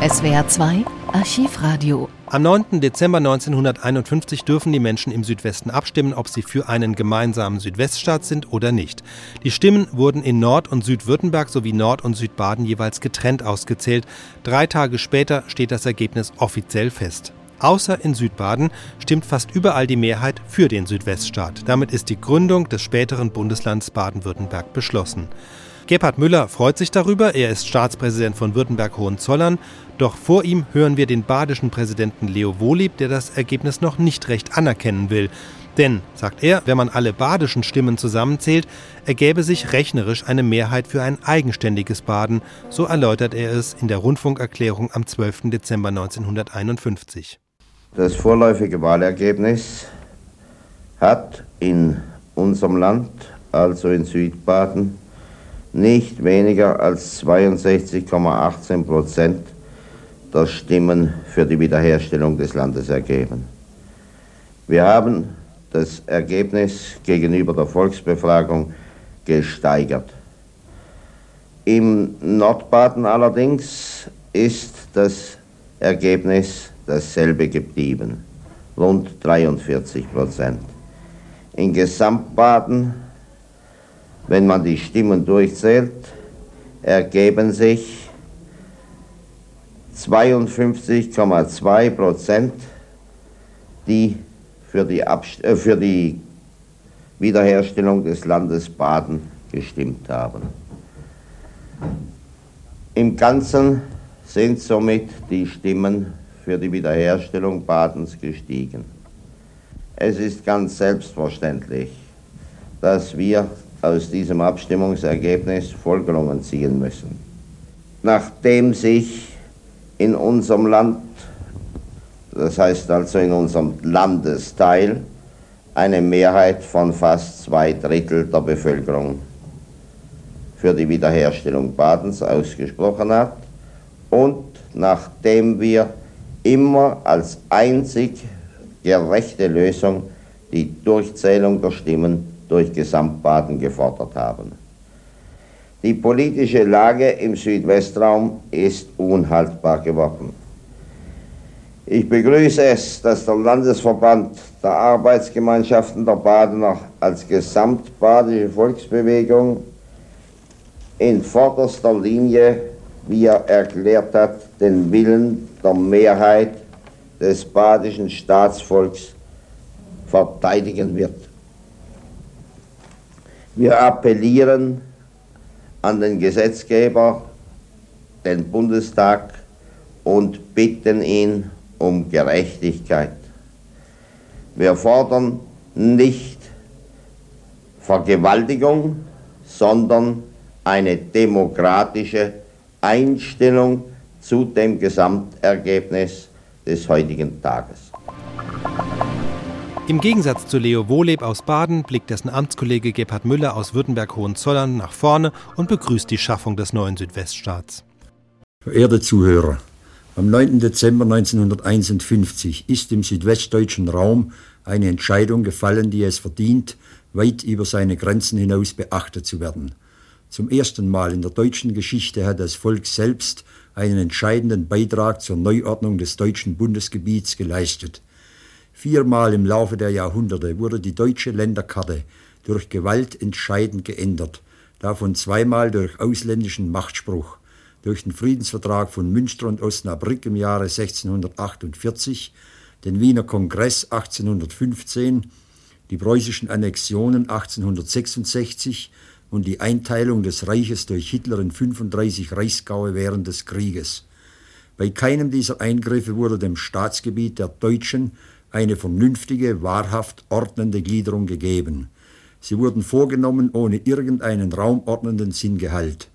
SWR 2 Archivradio. Am 9. Dezember 1951 dürfen die Menschen im Südwesten abstimmen, ob sie für einen gemeinsamen Südweststaat sind oder nicht. Die Stimmen wurden in Nord- und Südwürttemberg sowie Nord- und Südbaden jeweils getrennt ausgezählt. Drei Tage später steht das Ergebnis offiziell fest. Außer in Südbaden stimmt fast überall die Mehrheit für den Südweststaat. Damit ist die Gründung des späteren Bundeslands Baden-Württemberg beschlossen. Gebhard Müller freut sich darüber, er ist Staatspräsident von Württemberg-Hohenzollern. Doch vor ihm hören wir den badischen Präsidenten Leo Wohlieb, der das Ergebnis noch nicht recht anerkennen will. Denn, sagt er, wenn man alle badischen Stimmen zusammenzählt, ergäbe sich rechnerisch eine Mehrheit für ein eigenständiges Baden, so erläutert er es in der Rundfunkerklärung am 12. Dezember 1951. Das vorläufige Wahlergebnis hat in unserem Land, also in Südbaden, nicht weniger als 62,18 Prozent der Stimmen für die Wiederherstellung des Landes ergeben. Wir haben das Ergebnis gegenüber der Volksbefragung gesteigert. Im Nordbaden allerdings ist das Ergebnis dasselbe geblieben, rund 43 Prozent. In Gesamtbaden wenn man die Stimmen durchzählt, ergeben sich 52,2 Prozent, die für die, äh, für die Wiederherstellung des Landes Baden gestimmt haben. Im Ganzen sind somit die Stimmen für die Wiederherstellung Badens gestiegen. Es ist ganz selbstverständlich, dass wir aus diesem Abstimmungsergebnis Folgerungen ziehen müssen. Nachdem sich in unserem Land, das heißt also in unserem Landesteil, eine Mehrheit von fast zwei Drittel der Bevölkerung für die Wiederherstellung Badens ausgesprochen hat und nachdem wir immer als einzig gerechte Lösung die Durchzählung der Stimmen durch Gesamtbaden gefordert haben. Die politische Lage im Südwestraum ist unhaltbar geworden. Ich begrüße es, dass der Landesverband der Arbeitsgemeinschaften der Badener als gesamtbadische Volksbewegung in vorderster Linie, wie er erklärt hat, den Willen der Mehrheit des badischen Staatsvolks verteidigen wird. Wir appellieren an den Gesetzgeber, den Bundestag und bitten ihn um Gerechtigkeit. Wir fordern nicht Vergewaltigung, sondern eine demokratische Einstellung zu dem Gesamtergebnis des heutigen Tages. Im Gegensatz zu Leo Wohleb aus Baden blickt dessen Amtskollege Gebhard Müller aus Württemberg-Hohenzollern nach vorne und begrüßt die Schaffung des neuen Südweststaats. Verehrte Zuhörer, am 9. Dezember 1951 ist im südwestdeutschen Raum eine Entscheidung gefallen, die es verdient, weit über seine Grenzen hinaus beachtet zu werden. Zum ersten Mal in der deutschen Geschichte hat das Volk selbst einen entscheidenden Beitrag zur Neuordnung des deutschen Bundesgebiets geleistet. Viermal im Laufe der Jahrhunderte wurde die deutsche Länderkarte durch Gewalt entscheidend geändert, davon zweimal durch ausländischen Machtspruch, durch den Friedensvertrag von Münster und Osnabrück im Jahre 1648, den Wiener Kongress 1815, die preußischen Annexionen 1866 und die Einteilung des Reiches durch Hitler in 35 Reichsgaue während des Krieges. Bei keinem dieser Eingriffe wurde dem Staatsgebiet der Deutschen eine vernünftige, wahrhaft ordnende Gliederung gegeben. Sie wurden vorgenommen ohne irgendeinen raumordnenden Sinngehalt.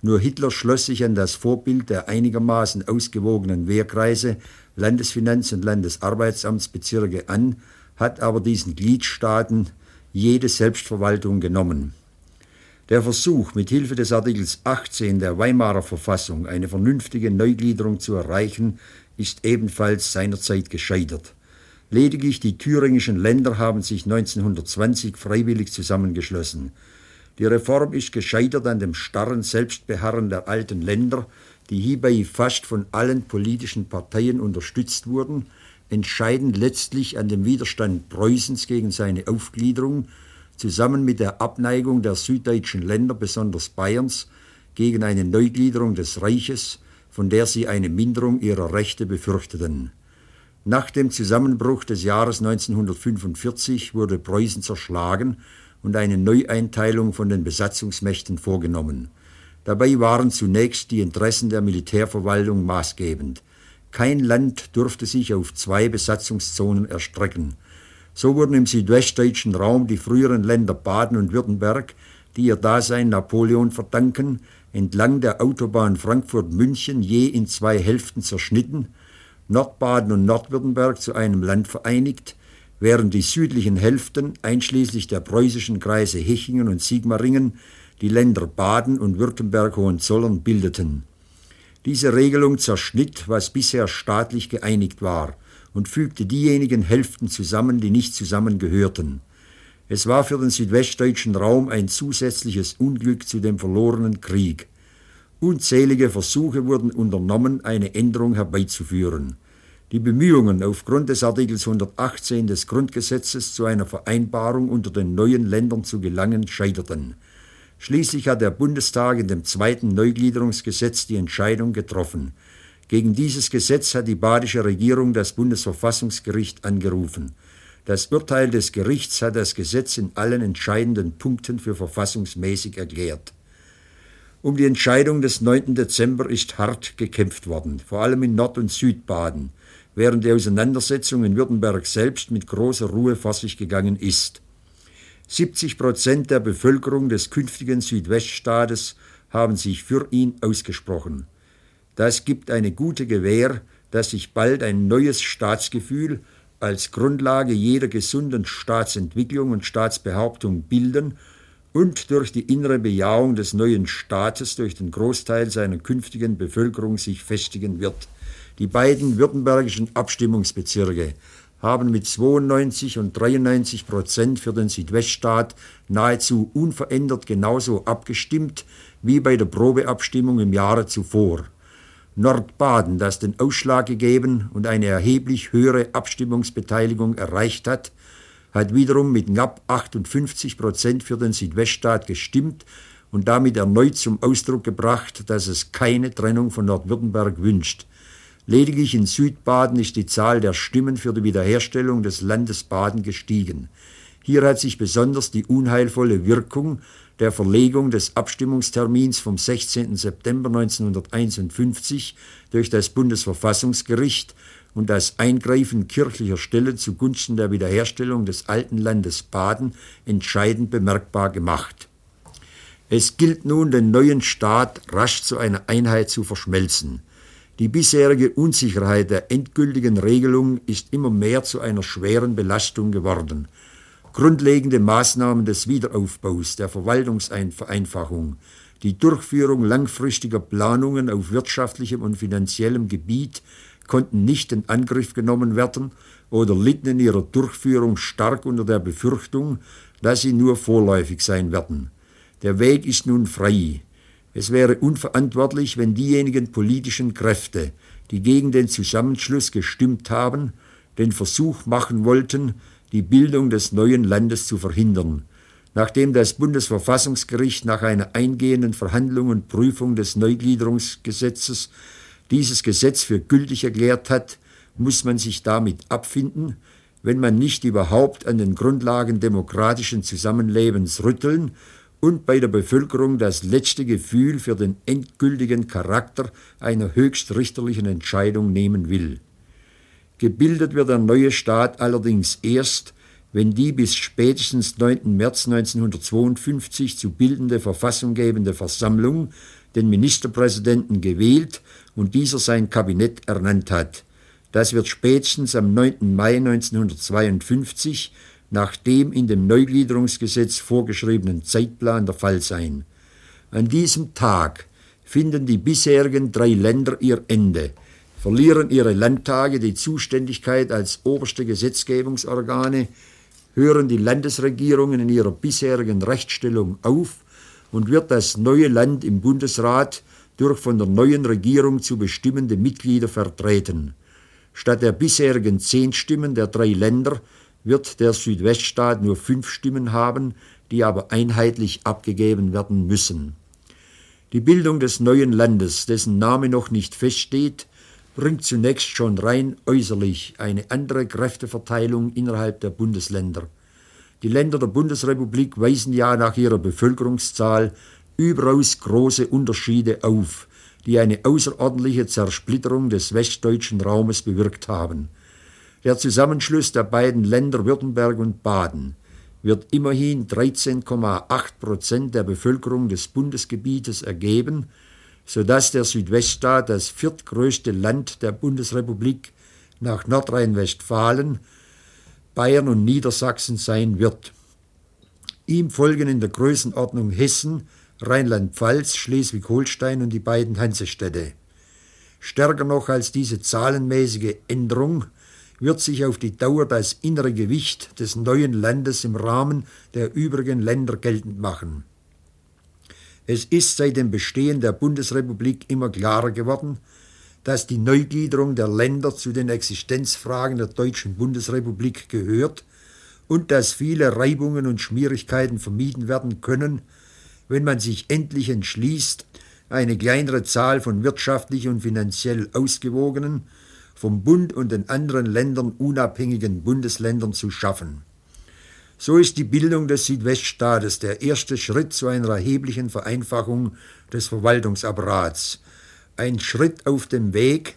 Nur Hitler schloss sich an das Vorbild der einigermaßen ausgewogenen Wehrkreise, Landesfinanz- und Landesarbeitsamtsbezirke an, hat aber diesen Gliedstaaten jede Selbstverwaltung genommen. Der Versuch, mit Hilfe des Artikels 18 der Weimarer Verfassung eine vernünftige Neugliederung zu erreichen, ist ebenfalls seinerzeit gescheitert. Lediglich die thüringischen Länder haben sich 1920 freiwillig zusammengeschlossen. Die Reform ist gescheitert an dem starren Selbstbeharren der alten Länder, die hierbei fast von allen politischen Parteien unterstützt wurden, entscheidend letztlich an dem Widerstand Preußens gegen seine Aufgliederung, zusammen mit der Abneigung der süddeutschen Länder, besonders Bayerns, gegen eine Neugliederung des Reiches, von der sie eine Minderung ihrer Rechte befürchteten. Nach dem Zusammenbruch des Jahres 1945 wurde Preußen zerschlagen und eine Neueinteilung von den Besatzungsmächten vorgenommen. Dabei waren zunächst die Interessen der Militärverwaltung maßgebend. Kein Land durfte sich auf zwei Besatzungszonen erstrecken. So wurden im südwestdeutschen Raum die früheren Länder Baden und Württemberg, die ihr Dasein Napoleon verdanken, entlang der Autobahn Frankfurt-München je in zwei Hälften zerschnitten, Nordbaden und Nordwürttemberg zu einem Land vereinigt, während die südlichen Hälften, einschließlich der preußischen Kreise Hechingen und Sigmaringen, die Länder Baden und Württemberg-Hohenzollern bildeten. Diese Regelung zerschnitt, was bisher staatlich geeinigt war, und fügte diejenigen Hälften zusammen, die nicht zusammengehörten. Es war für den südwestdeutschen Raum ein zusätzliches Unglück zu dem verlorenen Krieg. Unzählige Versuche wurden unternommen, eine Änderung herbeizuführen. Die Bemühungen aufgrund des Artikels 118 des Grundgesetzes zu einer Vereinbarung unter den neuen Ländern zu gelangen scheiterten. Schließlich hat der Bundestag in dem zweiten Neugliederungsgesetz die Entscheidung getroffen. Gegen dieses Gesetz hat die badische Regierung das Bundesverfassungsgericht angerufen. Das Urteil des Gerichts hat das Gesetz in allen entscheidenden Punkten für verfassungsmäßig erklärt. Um die Entscheidung des 9. Dezember ist hart gekämpft worden, vor allem in Nord- und Südbaden, während die Auseinandersetzung in Württemberg selbst mit großer Ruhe vor sich gegangen ist. 70 Prozent der Bevölkerung des künftigen Südweststaates haben sich für ihn ausgesprochen. Das gibt eine gute Gewähr, dass sich bald ein neues Staatsgefühl als Grundlage jeder gesunden Staatsentwicklung und Staatsbehauptung bilden und durch die innere Bejahung des neuen Staates durch den Großteil seiner künftigen Bevölkerung sich festigen wird. Die beiden württembergischen Abstimmungsbezirke haben mit 92 und 93 Prozent für den Südweststaat nahezu unverändert genauso abgestimmt wie bei der Probeabstimmung im Jahre zuvor. Nordbaden, das den Ausschlag gegeben und eine erheblich höhere Abstimmungsbeteiligung erreicht hat, hat wiederum mit knapp 58 Prozent für den Südweststaat gestimmt und damit erneut zum Ausdruck gebracht, dass es keine Trennung von Nordwürttemberg wünscht. Lediglich in Südbaden ist die Zahl der Stimmen für die Wiederherstellung des Landes Baden gestiegen. Hier hat sich besonders die unheilvolle Wirkung der Verlegung des Abstimmungstermins vom 16. September 1951 durch das Bundesverfassungsgericht und das Eingreifen kirchlicher Stellen zugunsten der Wiederherstellung des alten Landes Baden entscheidend bemerkbar gemacht. Es gilt nun, den neuen Staat rasch zu einer Einheit zu verschmelzen. Die bisherige Unsicherheit der endgültigen Regelung ist immer mehr zu einer schweren Belastung geworden. Grundlegende Maßnahmen des Wiederaufbaus, der Verwaltungsvereinfachung, die Durchführung langfristiger Planungen auf wirtschaftlichem und finanziellem Gebiet konnten nicht in Angriff genommen werden oder litten in ihrer Durchführung stark unter der Befürchtung, dass sie nur vorläufig sein werden. Der Weg ist nun frei. Es wäre unverantwortlich, wenn diejenigen politischen Kräfte, die gegen den Zusammenschluss gestimmt haben, den Versuch machen wollten, die Bildung des neuen Landes zu verhindern. Nachdem das Bundesverfassungsgericht nach einer eingehenden Verhandlung und Prüfung des Neugliederungsgesetzes dieses Gesetz für gültig erklärt hat, muss man sich damit abfinden, wenn man nicht überhaupt an den Grundlagen demokratischen Zusammenlebens rütteln und bei der Bevölkerung das letzte Gefühl für den endgültigen Charakter einer höchstrichterlichen Entscheidung nehmen will. Gebildet wird der neue Staat allerdings erst, wenn die bis spätestens 9. März 1952 zu bildende verfassunggebende Versammlung den Ministerpräsidenten gewählt und dieser sein Kabinett ernannt hat. Das wird spätestens am 9. Mai 1952 nach dem in dem Neugliederungsgesetz vorgeschriebenen Zeitplan der Fall sein. An diesem Tag finden die bisherigen drei Länder ihr Ende, verlieren ihre Landtage die Zuständigkeit als oberste Gesetzgebungsorgane, hören die Landesregierungen in ihrer bisherigen Rechtsstellung auf und wird das neue Land im Bundesrat durch von der neuen Regierung zu bestimmende Mitglieder vertreten. Statt der bisherigen zehn Stimmen der drei Länder wird der Südweststaat nur fünf Stimmen haben, die aber einheitlich abgegeben werden müssen. Die Bildung des neuen Landes, dessen Name noch nicht feststeht, bringt zunächst schon rein äußerlich eine andere Kräfteverteilung innerhalb der Bundesländer. Die Länder der Bundesrepublik weisen ja nach ihrer Bevölkerungszahl überaus große Unterschiede auf, die eine außerordentliche Zersplitterung des westdeutschen Raumes bewirkt haben. Der Zusammenschluss der beiden Länder Württemberg und Baden wird immerhin 13,8 Prozent der Bevölkerung des Bundesgebietes ergeben, sodass der Südweststaat das viertgrößte Land der Bundesrepublik nach Nordrhein-Westfalen, Bayern und Niedersachsen sein wird. Ihm folgen in der Größenordnung Hessen, Rheinland-Pfalz, Schleswig-Holstein und die beiden Hansestädte. Stärker noch als diese zahlenmäßige Änderung wird sich auf die Dauer das innere Gewicht des neuen Landes im Rahmen der übrigen Länder geltend machen. Es ist seit dem Bestehen der Bundesrepublik immer klarer geworden, dass die Neugliederung der Länder zu den Existenzfragen der deutschen Bundesrepublik gehört und dass viele Reibungen und Schwierigkeiten vermieden werden können, wenn man sich endlich entschließt, eine kleinere Zahl von wirtschaftlich und finanziell ausgewogenen, vom Bund und den anderen Ländern unabhängigen Bundesländern zu schaffen. So ist die Bildung des Südweststaates der erste Schritt zu einer erheblichen Vereinfachung des Verwaltungsapparats, ein Schritt auf dem Weg,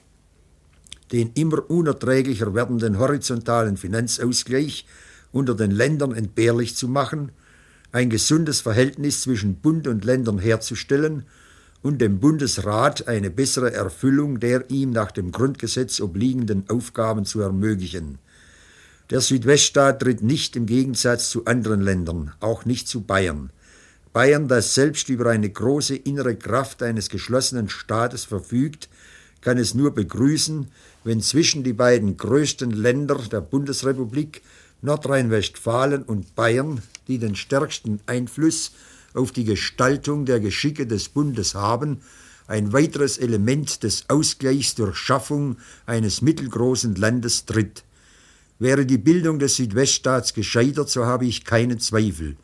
den immer unerträglicher werdenden horizontalen Finanzausgleich unter den Ländern entbehrlich zu machen, ein gesundes Verhältnis zwischen Bund und Ländern herzustellen und dem Bundesrat eine bessere Erfüllung der ihm nach dem Grundgesetz obliegenden Aufgaben zu ermöglichen. Der Südweststaat tritt nicht im Gegensatz zu anderen Ländern, auch nicht zu Bayern. Bayern, das selbst über eine große innere Kraft eines geschlossenen Staates verfügt, kann es nur begrüßen, wenn zwischen die beiden größten Länder der Bundesrepublik, Nordrhein-Westfalen und Bayern, die den stärksten Einfluss auf die Gestaltung der Geschicke des Bundes haben, ein weiteres Element des Ausgleichs durch Schaffung eines mittelgroßen Landes tritt. Wäre die Bildung des Südweststaats gescheitert, so habe ich keinen Zweifel,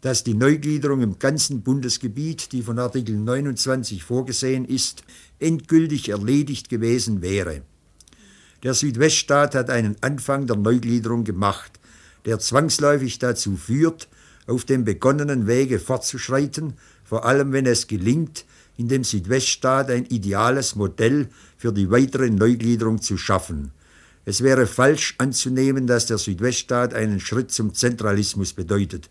dass die Neugliederung im ganzen Bundesgebiet, die von Artikel 29 vorgesehen ist, endgültig erledigt gewesen wäre. Der Südweststaat hat einen Anfang der Neugliederung gemacht, der zwangsläufig dazu führt, auf dem begonnenen Wege fortzuschreiten, vor allem wenn es gelingt, in dem Südweststaat ein ideales Modell für die weitere Neugliederung zu schaffen. Es wäre falsch anzunehmen, dass der Südweststaat einen Schritt zum Zentralismus bedeutet.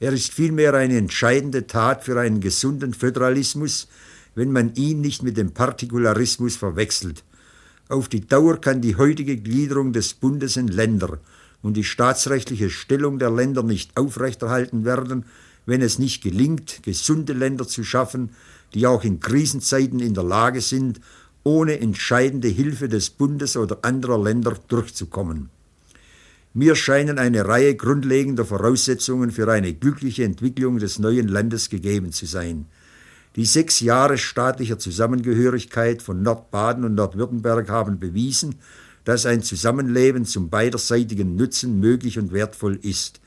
Er ist vielmehr eine entscheidende Tat für einen gesunden Föderalismus, wenn man ihn nicht mit dem Partikularismus verwechselt. Auf die Dauer kann die heutige Gliederung des Bundes in Länder und die staatsrechtliche Stellung der Länder nicht aufrechterhalten werden, wenn es nicht gelingt, gesunde Länder zu schaffen, die auch in Krisenzeiten in der Lage sind, ohne entscheidende Hilfe des Bundes oder anderer Länder durchzukommen. Mir scheinen eine Reihe grundlegender Voraussetzungen für eine glückliche Entwicklung des neuen Landes gegeben zu sein. Die sechs Jahre staatlicher Zusammengehörigkeit von Nordbaden und Nordwürttemberg haben bewiesen, dass ein Zusammenleben zum beiderseitigen Nutzen möglich und wertvoll ist.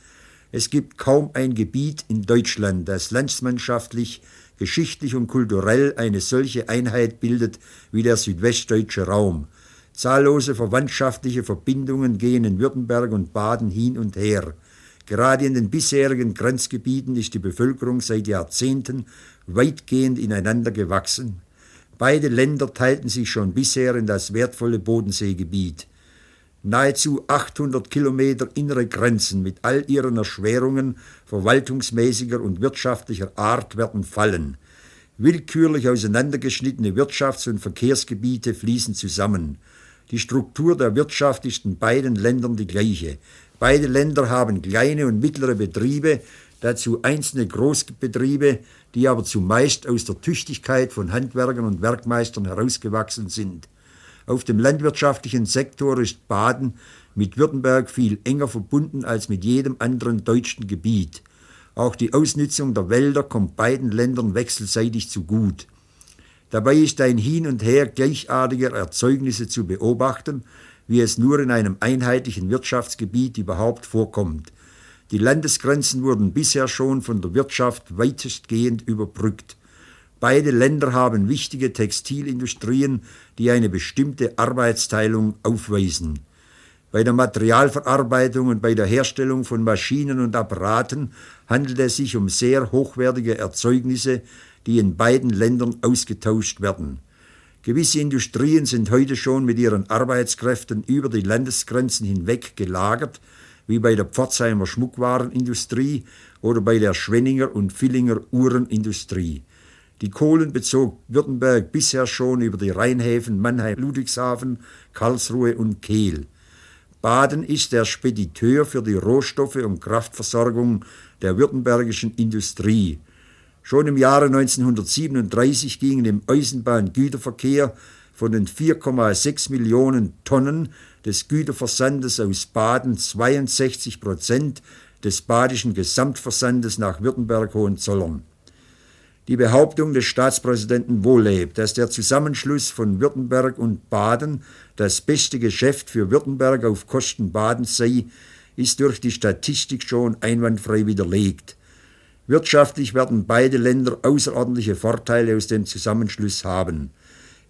Es gibt kaum ein Gebiet in Deutschland, das landsmannschaftlich geschichtlich und kulturell eine solche Einheit bildet wie der südwestdeutsche Raum. Zahllose verwandtschaftliche Verbindungen gehen in Württemberg und Baden hin und her. Gerade in den bisherigen Grenzgebieten ist die Bevölkerung seit Jahrzehnten weitgehend ineinander gewachsen. Beide Länder teilten sich schon bisher in das wertvolle Bodenseegebiet. Nahezu 800 Kilometer innere Grenzen mit all ihren Erschwerungen verwaltungsmäßiger und wirtschaftlicher Art werden fallen. Willkürlich auseinandergeschnittene Wirtschafts- und Verkehrsgebiete fließen zusammen. Die Struktur der Wirtschaft ist in beiden Ländern die gleiche. Beide Länder haben kleine und mittlere Betriebe, dazu einzelne Großbetriebe, die aber zumeist aus der Tüchtigkeit von Handwerkern und Werkmeistern herausgewachsen sind. Auf dem landwirtschaftlichen Sektor ist Baden mit Württemberg viel enger verbunden als mit jedem anderen deutschen Gebiet. Auch die Ausnutzung der Wälder kommt beiden Ländern wechselseitig zu gut. Dabei ist ein Hin und Her gleichartiger Erzeugnisse zu beobachten, wie es nur in einem einheitlichen Wirtschaftsgebiet überhaupt vorkommt. Die Landesgrenzen wurden bisher schon von der Wirtschaft weitestgehend überbrückt. Beide Länder haben wichtige Textilindustrien, die eine bestimmte Arbeitsteilung aufweisen. Bei der Materialverarbeitung und bei der Herstellung von Maschinen und Apparaten handelt es sich um sehr hochwertige Erzeugnisse, die in beiden Ländern ausgetauscht werden. Gewisse Industrien sind heute schon mit ihren Arbeitskräften über die Landesgrenzen hinweg gelagert, wie bei der Pforzheimer Schmuckwarenindustrie oder bei der Schwenninger und Villinger Uhrenindustrie. Die Kohlen bezog Württemberg bisher schon über die Rheinhäfen Mannheim, Ludwigshafen, Karlsruhe und Kehl. Baden ist der Spediteur für die Rohstoffe und Kraftversorgung der württembergischen Industrie. Schon im Jahre 1937 gingen im Eisenbahngüterverkehr von den 4,6 Millionen Tonnen des Güterversandes aus Baden 62 Prozent des badischen Gesamtversandes nach Württemberg-Hohenzollern. Die Behauptung des Staatspräsidenten Wohleb, dass der Zusammenschluss von Württemberg und Baden das beste Geschäft für Württemberg auf Kosten Badens sei, ist durch die Statistik schon einwandfrei widerlegt. Wirtschaftlich werden beide Länder außerordentliche Vorteile aus dem Zusammenschluss haben.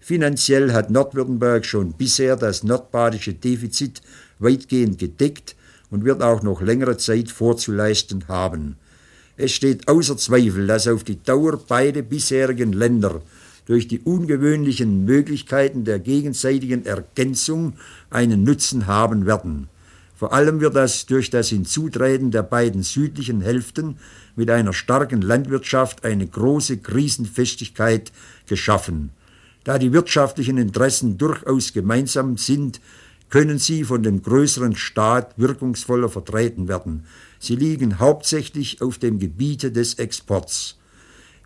Finanziell hat Nordwürttemberg schon bisher das nordbadische Defizit weitgehend gedeckt und wird auch noch längere Zeit vorzuleisten haben. Es steht außer Zweifel, dass auf die Dauer beide bisherigen Länder durch die ungewöhnlichen Möglichkeiten der gegenseitigen Ergänzung einen Nutzen haben werden. Vor allem wird das durch das Hinzutreten der beiden südlichen Hälften mit einer starken Landwirtschaft eine große Krisenfestigkeit geschaffen. Da die wirtschaftlichen Interessen durchaus gemeinsam sind, können sie von dem größeren Staat wirkungsvoller vertreten werden. Sie liegen hauptsächlich auf dem Gebiete des Exports.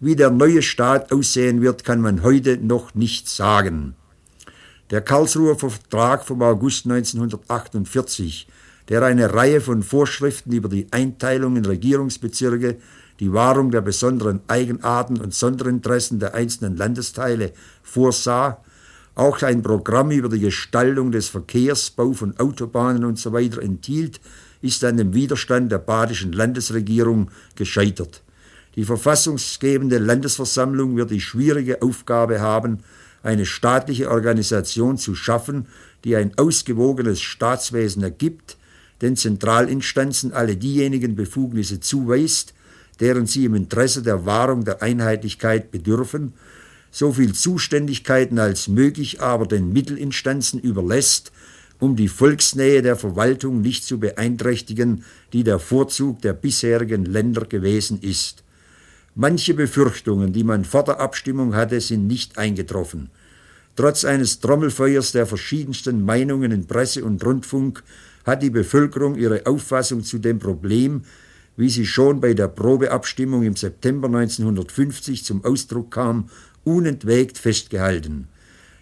Wie der neue Staat aussehen wird, kann man heute noch nicht sagen. Der Karlsruher Vertrag vom August 1948 der eine Reihe von Vorschriften über die Einteilung in Regierungsbezirke, die Wahrung der besonderen Eigenarten und Sonderinteressen der einzelnen Landesteile vorsah, auch ein Programm über die Gestaltung des Verkehrs, Bau von Autobahnen usw. So enthielt, ist an dem Widerstand der badischen Landesregierung gescheitert. Die verfassungsgebende Landesversammlung wird die schwierige Aufgabe haben, eine staatliche Organisation zu schaffen, die ein ausgewogenes Staatswesen ergibt, den Zentralinstanzen alle diejenigen Befugnisse zuweist, deren sie im Interesse der Wahrung der Einheitlichkeit bedürfen, so viel Zuständigkeiten als möglich aber den Mittelinstanzen überlässt, um die Volksnähe der Verwaltung nicht zu beeinträchtigen, die der Vorzug der bisherigen Länder gewesen ist. Manche Befürchtungen, die man vor der Abstimmung hatte, sind nicht eingetroffen. Trotz eines Trommelfeuers der verschiedensten Meinungen in Presse und Rundfunk hat die Bevölkerung ihre Auffassung zu dem Problem, wie sie schon bei der Probeabstimmung im September 1950 zum Ausdruck kam, unentwegt festgehalten.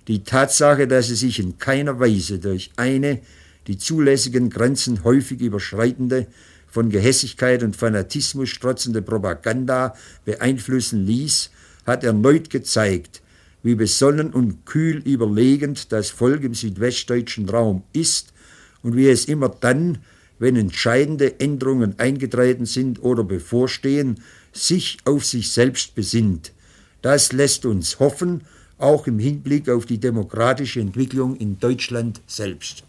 Die Tatsache, dass sie sich in keiner Weise durch eine die zulässigen Grenzen häufig überschreitende, von Gehässigkeit und Fanatismus strotzende Propaganda beeinflussen ließ, hat erneut gezeigt, wie besonnen und kühl überlegend das Volk im südwestdeutschen Raum ist und wie es immer dann, wenn entscheidende Änderungen eingetreten sind oder bevorstehen, sich auf sich selbst besinnt. Das lässt uns hoffen, auch im Hinblick auf die demokratische Entwicklung in Deutschland selbst.